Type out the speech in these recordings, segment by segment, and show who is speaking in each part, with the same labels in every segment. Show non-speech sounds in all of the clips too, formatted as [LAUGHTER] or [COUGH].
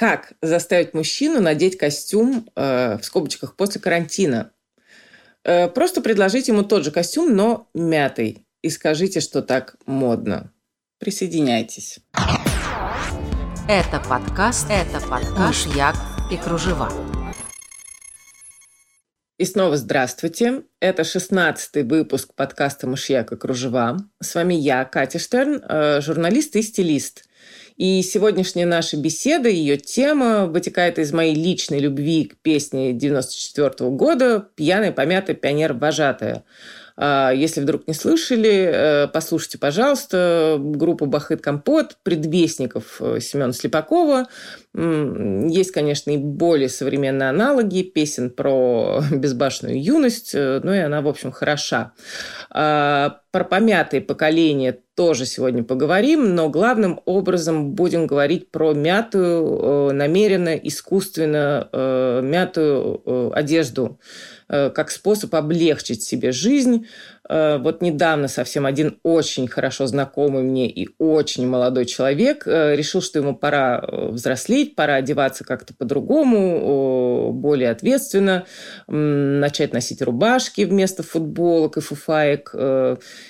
Speaker 1: Как заставить мужчину надеть костюм э, в скобочках после карантина? Э, просто предложите ему тот же костюм, но мятый. И скажите, что так модно. Присоединяйтесь.
Speaker 2: Это подкаст, это подкаш Як и Кружева.
Speaker 1: И снова здравствуйте. Это шестнадцатый выпуск подкаста «Мышьяк и кружева». С вами я, Катя Штерн, э, журналист и стилист. И сегодняшняя наша беседа, ее тема вытекает из моей личной любви к песне 94 -го года «Пьяная, помятая, пионер-вожатая». А, если вдруг не слышали, э, послушайте, пожалуйста, группу «Бахыт Компот», предвестников э, Семена Слепакова. Есть, конечно, и более современные аналоги песен про [LAUGHS] безбашенную юность, э, но и она, в общем, хороша. А, про помятые поколения тоже сегодня поговорим, но главным образом будем говорить про мятую, намеренно, искусственно мятую одежду Э, как способ облегчить себе жизнь. Э, вот недавно совсем один очень хорошо знакомый мне и очень молодой человек э, решил, что ему пора взрослеть, пора одеваться как-то по-другому, более ответственно, начать носить рубашки вместо футболок и фуфаек.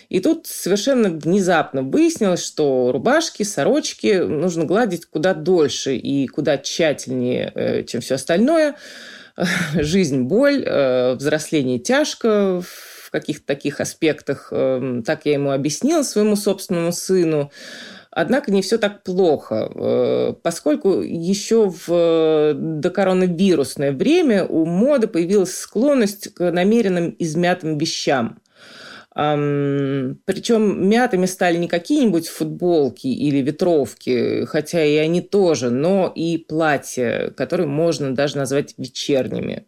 Speaker 1: И тут совершенно внезапно выяснилось, что рубашки, сорочки нужно гладить куда дольше и куда тщательнее, чем все остальное [LAUGHS] – жизнь – боль, э, взросление тяжко в каких-то таких аспектах. Эм, так я ему объяснила своему собственному сыну. Однако не все так плохо, э, поскольку еще в докоронавирусное время у моды появилась склонность к намеренным измятым вещам – причем мятыми стали не какие-нибудь футболки или ветровки, хотя и они тоже, но и платья, которые можно даже назвать вечерними.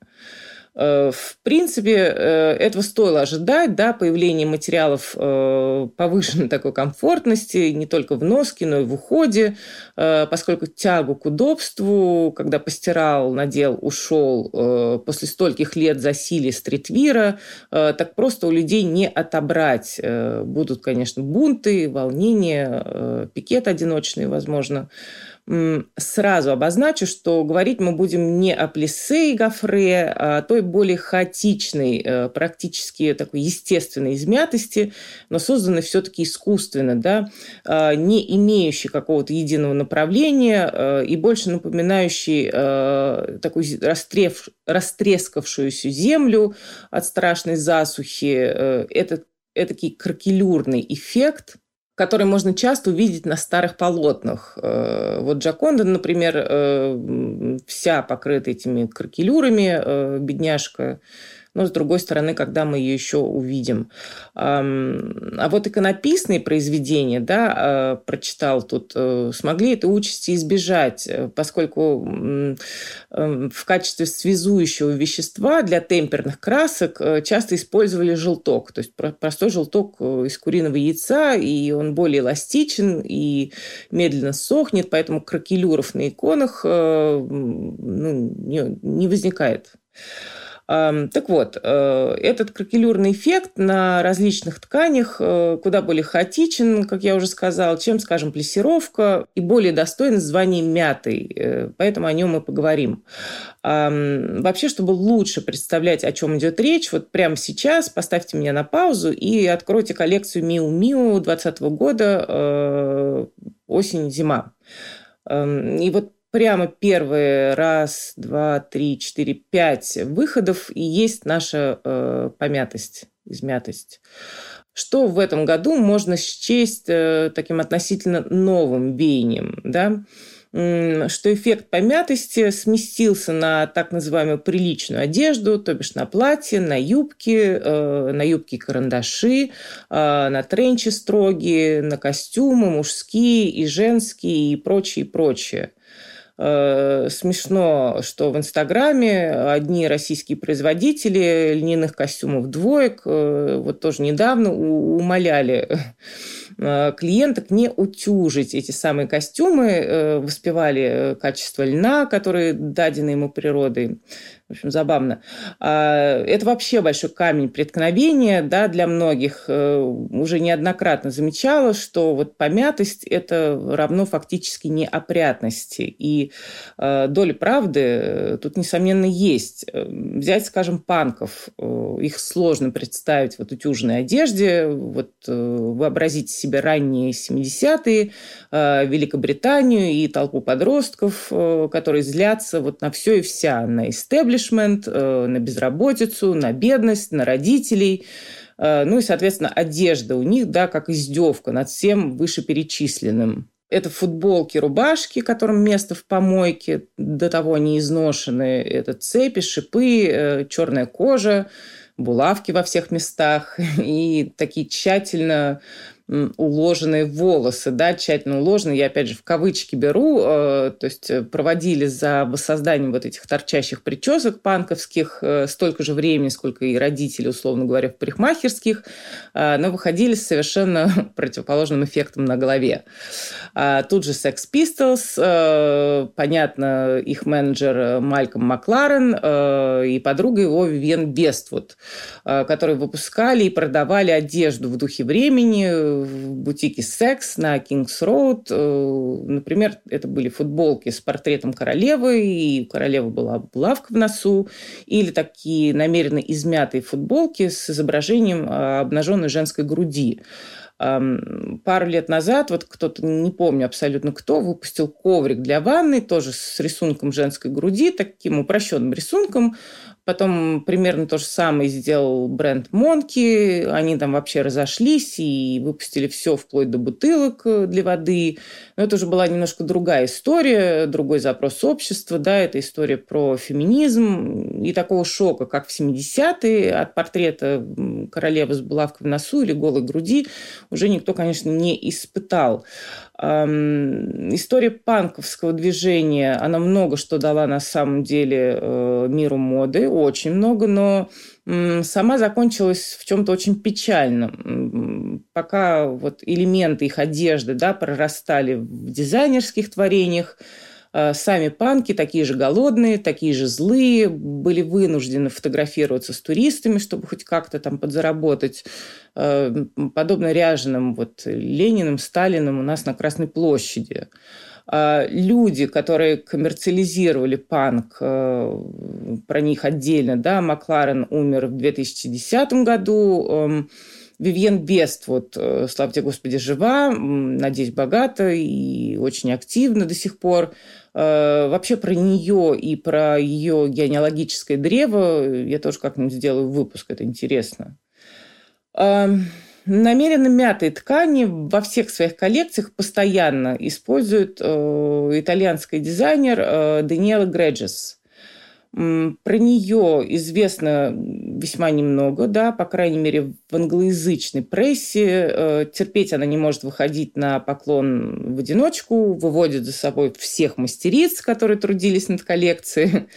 Speaker 1: Э, в принципе, э, этого стоило ожидать, да, появление материалов э, повышенной такой комфортности не только в носке, но и в уходе, поскольку тягу к удобству, когда постирал, надел, ушел после стольких лет засилия стритвира, так просто у людей не отобрать. Будут, конечно, бунты, волнения, пикет одиночные, возможно, сразу обозначу, что говорить мы будем не о плесе и гофре, а о той более хаотичной, э, практически такой естественной измятости, но созданной все-таки искусственно, да, а, не имеющей какого-то единого направления э, и больше напоминающей э, такую растрев, растрескавшуюся землю от страшной засухи. Это этакий кракелюрный эффект – который можно часто увидеть на старых полотнах. Э, вот Джаконда, например, э, вся покрыта этими кракелюрами, э, бедняжка, но с другой стороны, когда мы ее еще увидим. А вот иконописные произведения, да, а, прочитал тут, э, смогли этой участи избежать, э, поскольку в качестве связующего вещества для темперных красок э, часто использовали желток, то есть простой желток из куриного яйца, и он более эластичен и медленно сохнет, поэтому кракелюров на иконах ну, не возникает. Так вот, э, этот кракелюрный эффект на различных тканях э, куда более хаотичен, как я уже сказала, чем, скажем, плессировка и более достоин звания мятой. Э, поэтому о нем мы поговорим. Вообще, чтобы лучше представлять, о чем идет речь, вот прямо сейчас поставьте меня на паузу и откройте коллекцию Миу Миу 2020 года осень-зима. И вот прямо первые раз, два, три, четыре, пять выходов и есть наша э, помятость, измятость. Что в этом году можно счесть э, таким относительно новым веянием, да? что эффект помятости сместился на так называемую приличную одежду, то бишь на платье, на юбки, э, на юбки-карандаши, э, на тренчи строгие, на костюмы мужские и женские и прочее, прочее. Э, смешно, что в Инстаграме одни российские производители льняных костюмов двоек э, вот тоже недавно умоляли э, клиенток не утюжить эти самые костюмы, воспевали качество льна, которые дадены ему природой. В общем, забавно. А, это вообще большой камень преткновения да, для многих. Э, уже неоднократно замечала, что вот помятость – это равно фактически неопрятности. И э, доля правды э, тут, несомненно, есть. Взять, скажем, панков. Их сложно представить в утюжной одежде. Вот вообразите себе ранние 70-е, Великобританию и толпу подростков, которые злятся вот на все и вся, на истеблиш истеблишмент, э, на безработицу, на бедность, на родителей. Э, ну и, соответственно, одежда у них, да, как издевка над всем вышеперечисленным. Это футболки, рубашки, которым место в помойке, до того они изношены. Это цепи, шипы, э, черная кожа, булавки во всех местах [LAUGHS] и такие тщательно уложенные волосы, да, тщательно уложенные, я опять же в кавычки беру, э, то есть э, проводили за воссозданием вот этих торчащих причесок панковских э, столько же времени, сколько и родители, условно говоря, в парикмахерских, но выходили с совершенно [LAUGHS] противоположным эффектом на голове. А тут же Sex Pistols, понятно, их менеджер Мальком Макларен и подруга его Вивен Бествуд, которые выпускали и продавали одежду в духе времени, в бутике «Секс» на Кингс-Роуд. Э, например, это были футболки с портретом королевы, и у королевы была булавка в носу, или такие намеренно измятые футболки с изображением э, обнаженной женской груди. Пару лет назад, вот кто-то, не помню абсолютно кто, выпустил коврик для ванны, тоже с рисунком женской груди, таким упрощенным рисунком, Потом примерно то же самое сделал бренд Монки. Они там вообще разошлись и выпустили все вплоть до бутылок э, для воды. Но это уже была немножко другая история, другой запрос общества. Да, это история про феминизм и такого шока, как в 70-е от портрета королевы с булавкой в носу или голой груди уже никто, конечно, не испытал. История панковского движения, она много что дала на самом деле э, миру моды, очень много, но сама закончилась в чем-то очень печально. Пока вот элементы их одежды да, прорастали в дизайнерских творениях, Э, сами панки, такие же голодные, такие же злые, были вынуждены фотографироваться с туристами, чтобы хоть как-то там подзаработать. Э, подобно ряженым вот Лениным, Сталиным у нас на Красной площади люди, которые коммерциализировали панк, про них отдельно, да, Макларен умер в 2010 году, эм, Вивьен Бест, вот, слава тебе, Господи, жива, надеюсь, богата и очень активна до сих пор. Э, вообще про нее и про ее генеалогическое древо я тоже как-нибудь сделаю выпуск, это интересно. Намеренно мятые ткани во всех своих коллекциях постоянно использует э, итальянский дизайнер э, Даниэла Греджес. Про нее известно весьма немного, да, по крайней мере, в англоязычной прессе. Э, терпеть она не может выходить на поклон в одиночку, выводит за собой всех мастериц, которые трудились над коллекцией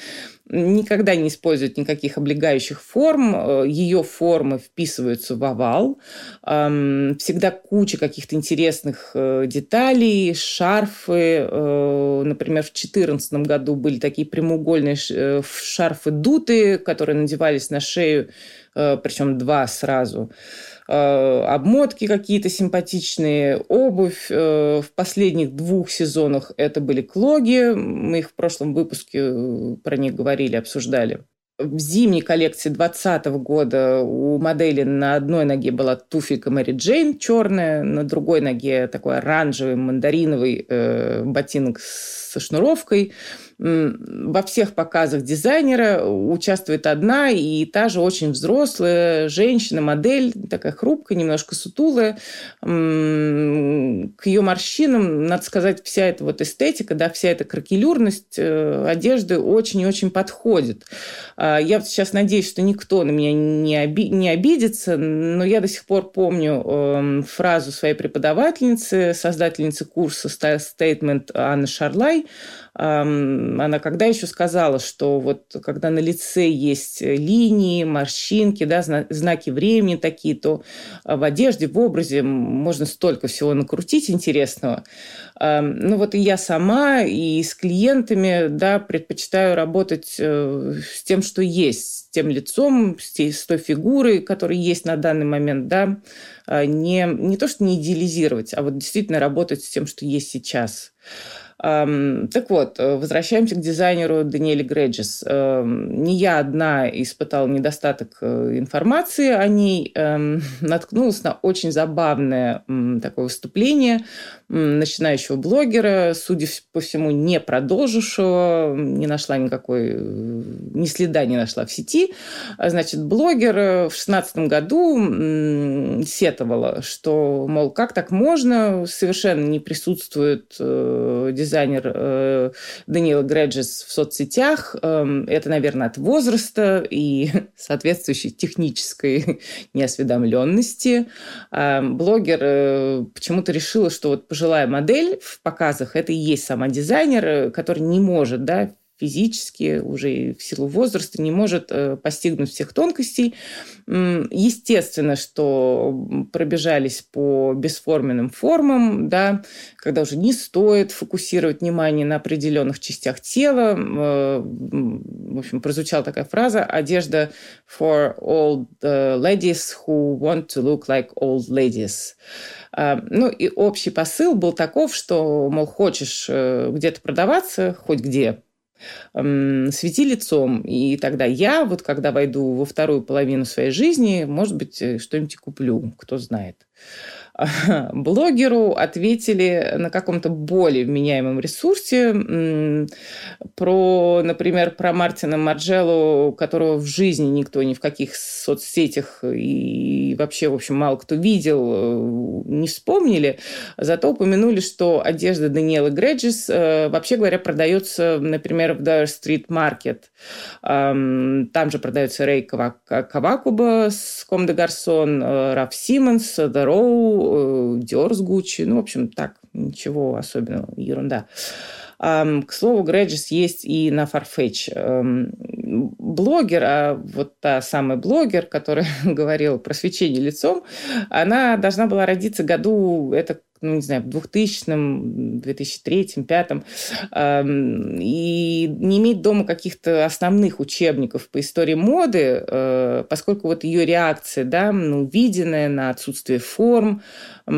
Speaker 1: никогда не использует никаких облегающих форм, э, ее формы вписываются в овал, всегда куча каких-то интересных э, деталей, шарфы, э, например, в 2014 году были такие прямоугольные шарфы дуты, которые надевались на шею, причем два сразу. Э, обмотки какие-то симпатичные, обувь. Э, в последних двух сезонах это были клоги. Мы их в прошлом выпуске э, про них говорили, обсуждали. В зимней коллекции 2020 года у модели на одной ноге была туфелька Мэри Джейн черная, на другой ноге такой оранжевый мандариновый э, ботинок со шнуровкой – во всех показах дизайнера участвует одна и та же очень взрослая женщина, модель, такая хрупкая, немножко сутулая. К ее морщинам, надо сказать, вся эта вот эстетика, да, вся эта кракелюрность э, одежды очень и очень подходит. А, я сейчас надеюсь, что никто на меня не, оби не обидится, но я до сих пор помню эм, фразу своей преподавательницы, создательницы курса Statement Анны Шарлай, Она когда еще сказала, что вот когда на лице есть линии, морщинки, да, знаки времени такие, то в одежде, в образе можно столько всего накрутить интересного. Ну вот и я сама, и с клиентами, да, предпочитаю работать э, с тем, что есть, с тем лицом, с той фигурой, которая есть на данный момент, да, а не, не то, что не идеализировать, а вот действительно работать с тем, что есть сейчас. Так вот, э, возвращаемся к дизайнеру Даниэле Греджис. Не я одна испытала недостаток э, информации о ней. Эм, [LAUGHS] наткнулась на очень забавное такое выступление начинающего блогера, судя по всему, не продолжившего, не нашла никакой, э, ни следа не нашла в сети. Значит, блогер в шестнадцатом году сетовала, что, мол, как так можно, совершенно не присутствует дизайнер э, Даниэла Греджес в соцсетях. Э, это, наверное, от возраста и [LAUGHS] соответствующей технической [LAUGHS] неосведомленности. Э, блогер э, почему-то решила, что вот пожилая модель в показах – это и есть сама дизайнер, э, который не может да, физически, уже в силу возраста не может э, постигнуть всех тонкостей. Естественно, что пробежались по бесформенным формам, да, когда уже не стоит фокусировать внимание на определенных частях тела. Э, в общем, прозвучала такая фраза «одежда for old э, ladies who want to look like old ladies». Ну и общий посыл был таков, что, мол, хочешь где-то продаваться, хоть где, свети лицом. И тогда я, вот когда войду во вторую половину своей жизни, может быть, э, что-нибудь куплю, кто знает. [LAUGHS] блогеру ответили на каком-то более вменяемом ресурсе про, например, про Мартина Марджелло, которого в жизни никто ни в каких соцсетях и вообще, в общем, мало кто видел, э, не вспомнили. Зато упомянули, что одежда Даниэлы Греджис, э, вообще говоря, продается, например, в Dyer Street Market. Там же продается Рей Кавакуба с Ком де Гарсон, э, Раф Симмонс, The Row, Dior с Gucci. Ну, в общем, так, ничего особенного, ерунда. К слову, Греджис есть и на Farfetch. Блогер, а вот та самая блогер, которая [LAUGHS] говорила про свечение лицом, она должна была родиться году, это ну, не знаю, в 2000-м, 2003-м, 2005-м, и не иметь дома каких-то основных учебников по истории моды, э, поскольку вот ее реакция, да, ну, виденная на отсутствие форм, на,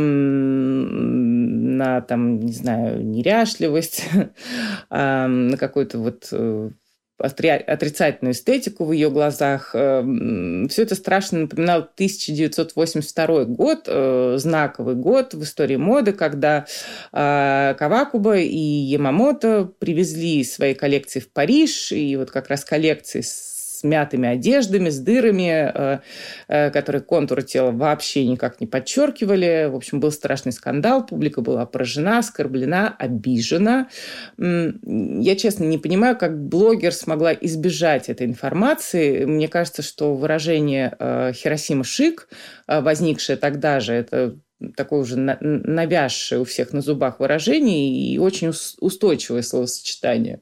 Speaker 1: там, не знаю, неряшливость, [LAUGHS] на какой-то вот э, отрицательную эстетику в ее глазах. Эм, Все это страшно напоминало 1982 год, э, знаковый год в истории моды, когда э, Кавакуба и Ямамото привезли свои коллекции в Париж, и вот как раз коллекции с с мятыми одеждами, с дырами, э, э, которые контуры тела вообще никак не подчеркивали. В общем, был страшный скандал, публика была поражена, оскорблена, обижена. Я, честно, не понимаю, как блогер смогла избежать этой информации. Мне кажется, что выражение э, «Хиросима шик», возникшее тогда же, это такое уже навязшее у всех на зубах выражение и очень устойчивое словосочетание.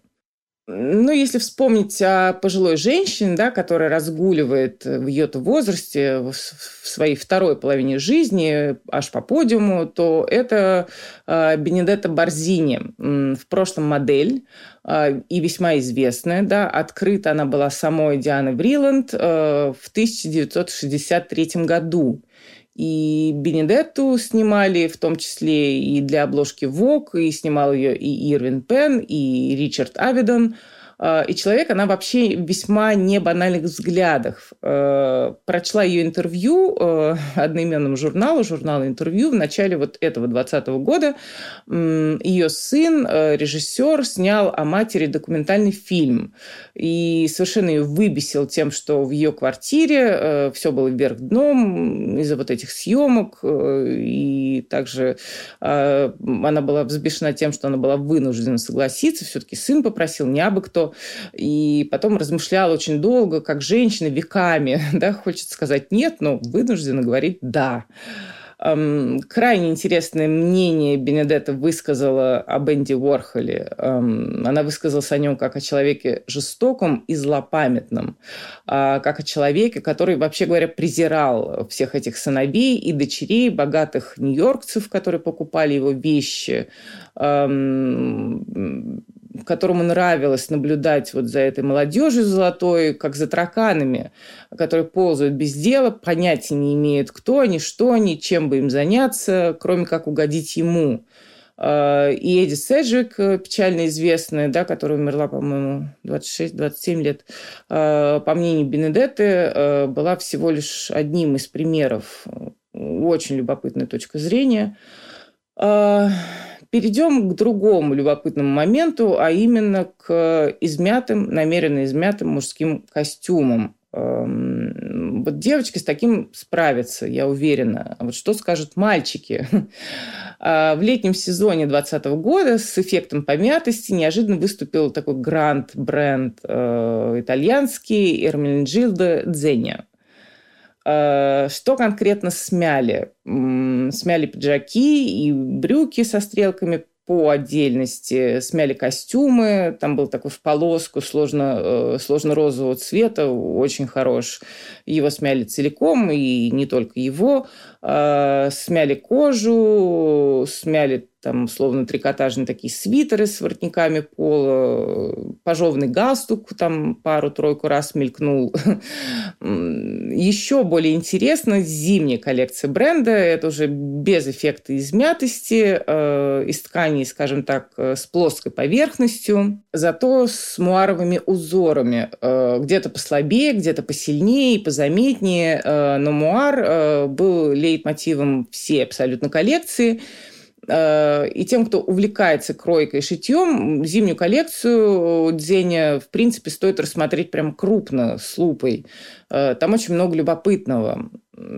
Speaker 1: Ну, если вспомнить о пожилой женщине, да, которая разгуливает в ее возрасте, в своей второй половине жизни, аж по подиуму, то это э, Бенедетта Борзини, в прошлом модель э, и весьма известная. Да, открыта она была самой Дианой Бриланд э, в 1963 году. И Бенедетту снимали в том числе и для обложки Vogue, и снимал ее и Ирвин Пен, и Ричард Авидон – и человек, она вообще весьма не банальных взглядах. А, прочла ее интервью а, одноименному журналу, журналу интервью в начале вот этого 20 года. Ее сын, режиссер, снял о матери документальный фильм. И совершенно ее выбесил тем, что в ее квартире все было вверх дном из-за вот этих съемок. И также она была взбешена тем, что она была вынуждена согласиться. Все-таки сын попросил, не абы кто и потом размышляла очень долго, как женщина веками, [LAUGHS] да, хочет сказать нет, но вынуждена говорить да. Крайне интересное мнение Бенедетта высказала об Энди Уорхоле. Она высказалась о нем как о человеке жестоком и злопамятном, а как о человеке, который, вообще говоря, презирал всех этих сыновей и дочерей богатых нью-йоркцев, которые покупали его вещи, которому нравилось наблюдать вот за этой молодежью золотой, как за тараканами, которые ползают без дела, понятия не имеют, кто они, что они, чем бы им заняться, кроме как угодить ему. А, и Эдди Седжвик, э, печально известная, да, которая умерла, по-моему, 26-27 лет, а, по мнению Бенедетты, э, была всего лишь одним из примеров. Очень любопытная точка зрения. Перейдем к другому любопытному моменту, а именно к измятым, намеренно измятым мужским костюмам. Эм, вот девочки с таким справятся, я уверена. А вот что скажут мальчики? [LAUGHS] А, в летнем сезоне 2020 года с эффектом помятости неожиданно выступил такой грант-бренд э, итальянский Эрмелинджилдо Дзеня. Э, что конкретно смяли? Смяли пиджаки и брюки со стрелками по отдельности, смяли костюмы, там был такой в полоску сложно, э, сложно-розового цвета, очень хорош. Его смяли целиком, и не только его. Э, смяли кожу, смяли там, условно, трикотажные такие свитеры с воротниками пола, пожеванный галстук там пару-тройку раз мелькнул. [LAUGHS] Еще более интересно зимняя коллекция бренда. Это уже без эффекта измятости, э, из тканей, скажем так, э, с плоской поверхностью, зато с муаровыми узорами. Э, где-то послабее, где-то посильнее, позаметнее. Э, но муар э, был лейтмотивом всей абсолютно коллекции – и тем, кто увлекается кройкой и шитьем, зимнюю коллекцию Дзеня, в принципе, стоит рассмотреть прям крупно, с лупой. Э, там очень много любопытного.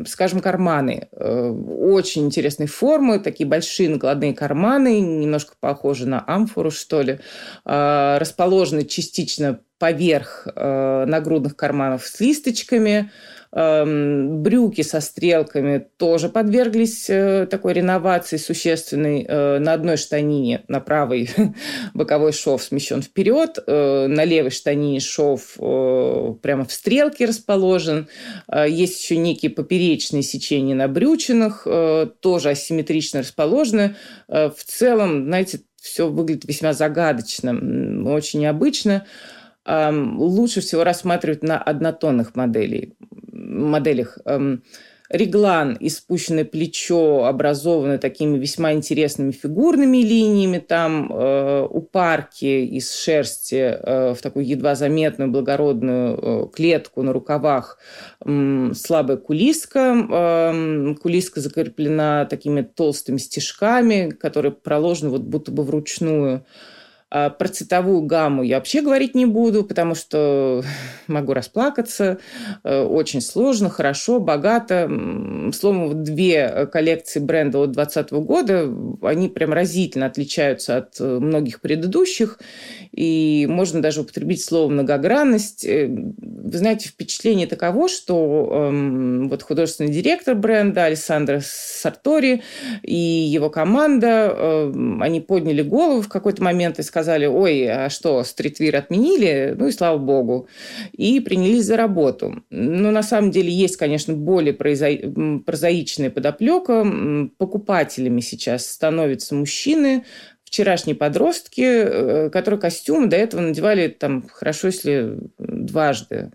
Speaker 1: Скажем, карманы. Э, очень интересной формы, такие большие накладные карманы, немножко похожи на амфору, что ли. Расположены частично поверх нагрудных карманов с листочками – брюки со стрелками тоже подверглись э, такой реновации существенной. Э, на одной штанине, на правой [LAUGHS] боковой шов смещен вперед, э, на левой штанине шов прямо в стрелке расположен. Есть еще некие поперечные сечения на брючинах, тоже асимметрично расположены. В целом, знаете, все выглядит весьма загадочно, очень необычно лучше всего рассматривать на однотонных моделей моделях. Эм, реглан и спущенное плечо образованы такими весьма интересными фигурными линиями. Там э, у парки из шерсти э, в такую едва заметную благородную э, клетку на рукавах э, слабая кулиска. Э, кулиска закреплена такими толстыми стежками, которые проложены вот будто бы вручную. Про цветовую гамму я вообще говорить не буду, потому что [LAUGHS] могу расплакаться. Э, очень сложно, хорошо, богато. Словом, две коллекции бренда от 2020 года, они прям разительно отличаются от э, многих предыдущих. И можно даже употребить слово многогранность. Э, вы знаете, впечатление таково, что эм, вот художественный директор бренда Александр Сартори и его команда, э, они подняли голову в какой-то момент и сказали, сказали, ой, а что, стритвир отменили? Ну и слава богу. И принялись за работу. Но на самом деле есть, конечно, более прозаичная подоплека. Покупателями сейчас становятся мужчины, вчерашние подростки, э, которые костюмы до этого надевали там хорошо, если дважды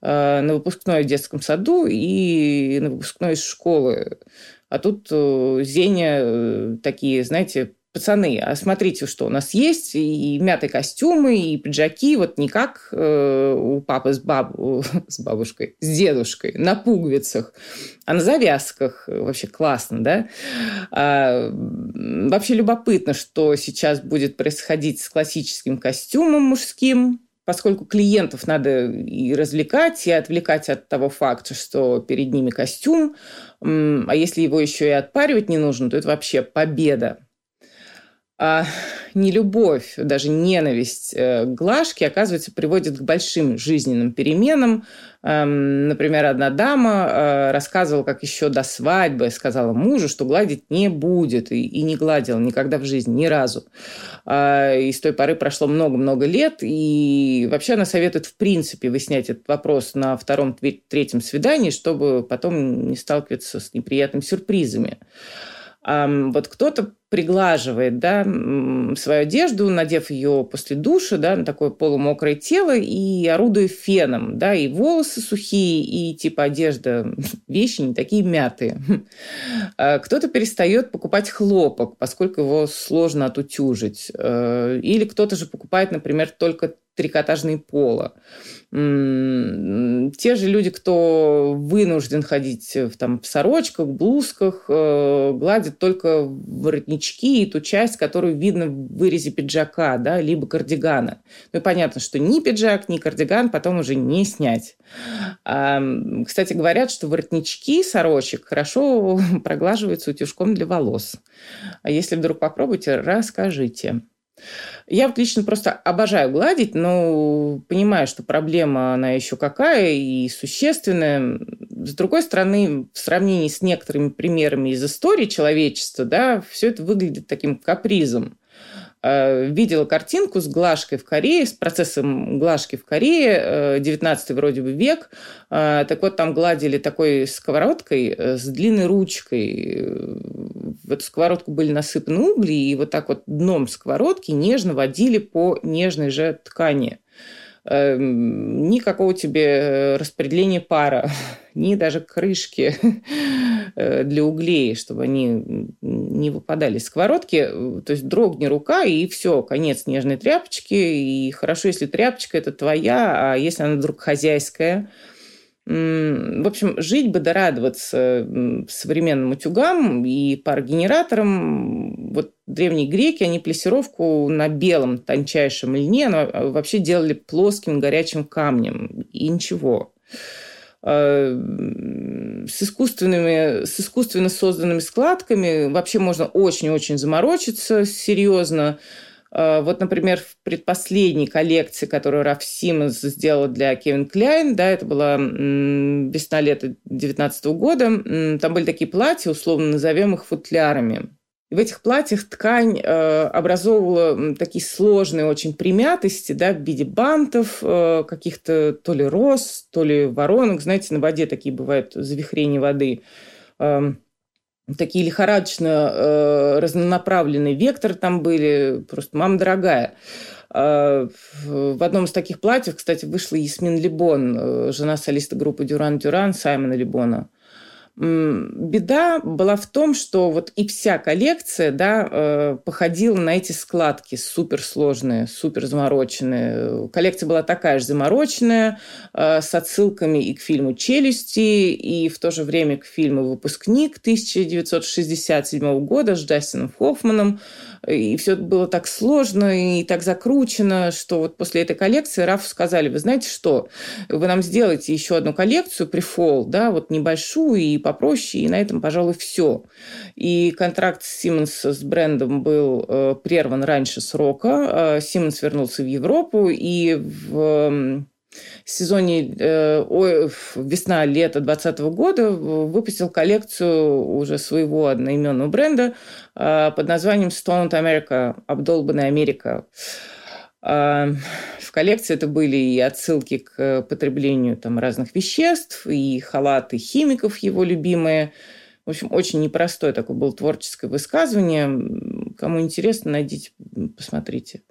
Speaker 1: э, на выпускной в детском саду и на выпускной из школы. А тут э, Зеня такие, знаете, пацаны, а смотрите, что у нас есть, и мятые костюмы, и пиджаки, вот не как э, у папы с, баб... [LAUGHS] с бабушкой, с дедушкой, на пуговицах, а на завязках. Вообще классно, да? А, вообще любопытно, что сейчас будет происходить с классическим костюмом мужским, поскольку клиентов надо и развлекать, и отвлекать от того факта, что перед ними костюм, а если его еще и отпаривать не нужно, то это вообще победа. А нелюбовь, даже ненависть э, к Глажке, оказывается, приводит к большим жизненным переменам. Эм, например, одна дама э, рассказывала, как еще до свадьбы сказала мужу, что гладить не будет, и не гладила никогда в жизни, ни разу. А, и с той поры прошло много-много лет, и вообще она советует, в принципе, выяснять этот вопрос на втором-третьем свидании, чтобы потом не сталкиваться с неприятными сюрпризами. Вот кто-то приглаживает да, свою одежду, надев ее после душа да, на такое полумокрое тело и орудуя феном. Да, и волосы сухие, и типа одежда, [LAUGHS] вещи не такие мятые. [LAUGHS] А кто-то перестает покупать хлопок, поскольку его сложно отутюжить. Э, или кто-то же покупает, например, только трикотажные пола те же люди, кто вынужден ходить в, там, в сорочках, блузках, э, гладят только воротнички и ту часть, которую видно в вырезе пиджака, да, либо кардигана. Ну и понятно, что ни пиджак, ни кардиган потом уже не снять. Кстати, говорят, что воротнички сорочек хорошо [LAUGHS] проглаживаются утюжком для волос. А если вдруг попробуйте, расскажите. Я вот лично просто обожаю гладить, но понимаю, что проблема, она еще какая и существенная. С другой стороны, в сравнении с некоторыми примерами из истории человечества, да, все это выглядит таким капризом. Э, видела картинку с глажкой в Корее, с процессом глажки в Корее, 19 э, вроде бы век. Э, так вот, там гладили такой сковородкой с длинной ручкой. В эту сковородку были насыпаны угли, и вот так вот дном сковородки нежно водили по нежной же ткани. Эм, никакого тебе распределения пара, [LAUGHS] ни даже крышки [LAUGHS] э, для углей, чтобы они не выпадали из сковородки. То есть дрогни рука, и все, конец нежной тряпочки. И хорошо, если тряпочка это твоя, а если она вдруг хозяйская, в общем, жить бы да радоваться современным утюгам и парогенераторам. Вот древние греки, они плесировку на белом тончайшем льне а, вообще делали плоским горячим камнем. И ничего. А, с искусственными, с искусственно созданными складками вообще можно очень-очень заморочиться серьезно. А, вот, например, в предпоследней коллекции, которую Раф Симмонс сделала для Кевин Кляйн, да, это была весна-лето 2019 года, там были такие платья, условно назовем их футлярами. И в этих платьях ткань э, образовывала такие сложные очень примятости да, в виде бантов, э, каких-то то ли роз, то ли воронок. Знаете, на воде такие бывают завихрения воды. Э, такие лихорадочно э, разнонаправленные векторы там были, просто мама дорогая. Э, в одном из таких платьев, кстати, вышла Ясмин Либон, э, жена солиста группы Дюран Дюран, Саймона Либона. Беда была в том, что вот и вся коллекция да, э, походила на эти складки суперсложные, супер замороченные. Коллекция была такая же замороченная, э, с отсылками и к фильму «Челюсти», и в то же время к фильму «Выпускник» 1967 года с Джастином Хоффманом. И все было так сложно и так закручено, что вот после этой коллекции Рафу сказали, вы знаете что, вы нам сделаете еще одну коллекцию префол, да, вот небольшую и попроще, и на этом, пожалуй, все. И контракт Siemens с брендом был э, прерван раньше срока. Siemens э, вернулся в Европу, и в сезоне э, весна-лето 2020 года выпустил коллекцию уже своего одноименного бренда э, под названием Stoned America, обдолбанная Америка. Э, в коллекции это были и отсылки к потреблению там, разных веществ, и халаты химиков его любимые. В общем, очень непростое такое было творческое высказывание. Кому интересно, найдите, посмотрите.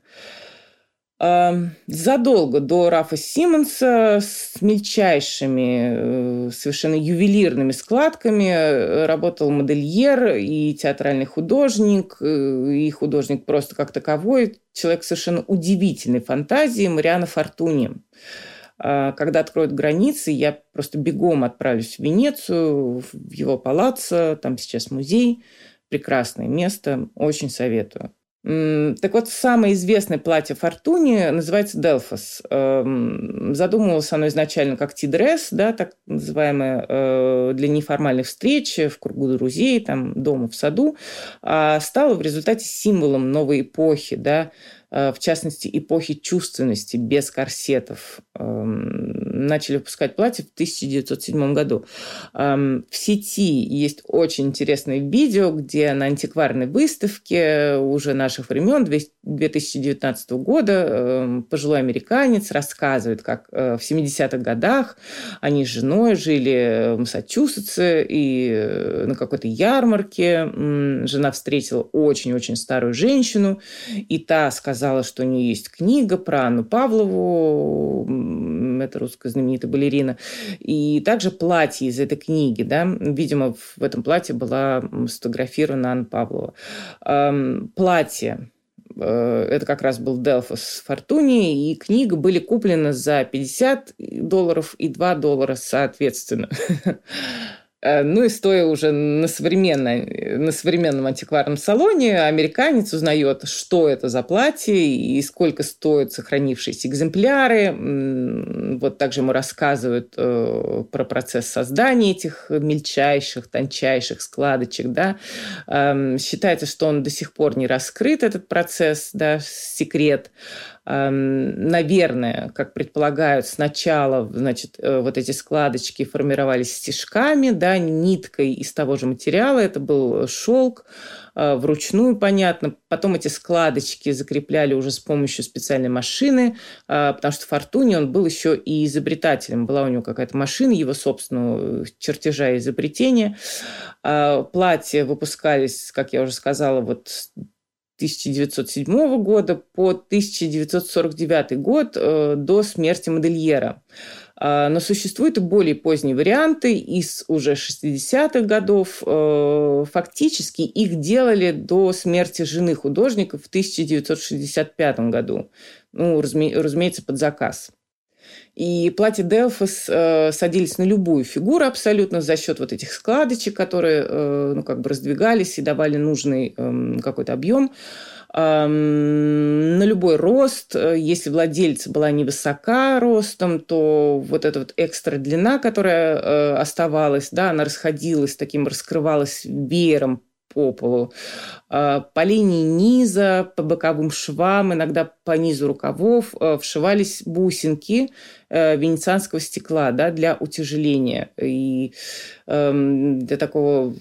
Speaker 1: Задолго до Рафа Симмонса с мельчайшими, э, совершенно ювелирными складками э, работал модельер и театральный художник, э, и художник просто как таковой, человек совершенно удивительной фантазии Мариана Фортуни. Когда откроют границы, я просто бегом отправлюсь в Венецию, в его палаццо, там сейчас музей, прекрасное место, очень советую. Так вот, самое известное платье Фортуни называется Делфос. Эм, задумывалось оно изначально как ти-дресс, да, так называемое, э, для неформальных встреч в кругу друзей, там, дома, в саду, а стало в результате символом новой эпохи, да, в частности, эпохи чувственности без корсетов. Эм, начали выпускать платья в 1907 году. Эм, в сети есть очень интересное видео, где на антикварной выставке уже наших времен, 2019 года, эм, пожилой американец рассказывает, как э, в 70-х годах они с женой жили в Массачусетсе, и э, на какой-то ярмарке жена встретила очень-очень старую женщину, и та сказала, сказала, что у нее есть книга про Анну Павлову, это русская знаменитая балерина, и также платье из этой книги, да, видимо, в этом платье была сфотографирована Анна Павлова. Платье э, это как раз был Делфос Фортуни, и книга были куплены за 50 долларов и 2 доллара соответственно. [LAUGHS] Э, ну и стоя уже на, современной, на современном антикварном салоне, американец узнает, что это за платье и сколько стоят сохранившиеся экземпляры. Вот также ему рассказывают э, про процесс создания этих мельчайших, тончайших складочек. Да. Эм, считается, что он до сих пор не раскрыт, этот процесс, да, секрет. Эм, наверное, как предполагают, сначала значит, э, вот эти складочки формировались стежками, да, ниткой из того же материала, это был шелк, э, вручную, понятно. Потом эти складочки закрепляли уже с помощью специальной машины, э, потому что Фортуни он был еще и изобретателем. Была у него какая-то машина, его собственного чертежа изобретения. Платья выпускались, как я уже сказала, вот 1907 года по 1949 год э, до смерти модельера. А, но существуют и более поздние варианты из уже 60-х годов. Э, фактически их делали до смерти жены художника в 1965 году. Ну, разумеется, под заказ. И платья Делфос э, садились на любую фигуру абсолютно за счет вот этих складочек, которые э, ну, как бы раздвигались и давали нужный э, какой-то объем на любой рост. Если владельца была невысока ростом, то вот эта вот экстра длина, которая э, оставалась, да, она расходилась, таким раскрывалась веером по полу, а, по линии низа, по боковым швам, иногда по низу рукавов э, вшивались бусинки э, венецианского стекла да, для утяжеления и эм, для такого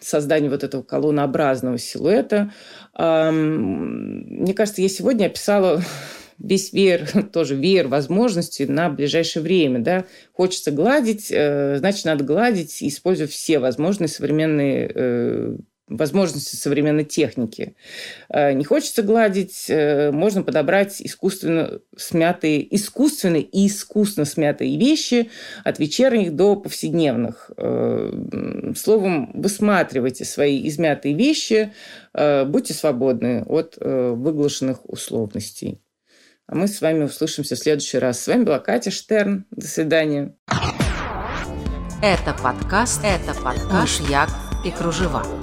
Speaker 1: создания вот этого колоннообразного силуэта. Мне кажется, я сегодня описала [LAUGHS] весь веер, [LAUGHS] тоже веер возможностей на ближайшее время. Да? Хочется гладить, э, значит, надо гладить, используя все возможные современные возможности современной техники. Э, не хочется гладить, э, можно подобрать искусственно смятые, искусственные и искусно смятые вещи от вечерних до повседневных. Э, словом, высматривайте свои измятые вещи, будьте свободны от выглашенных условностей. А мы с вами услышимся в следующий раз. С вами была Катя Штерн. До свидания.
Speaker 2: Это подкаст, это подкаст «Мышьяк и кружева».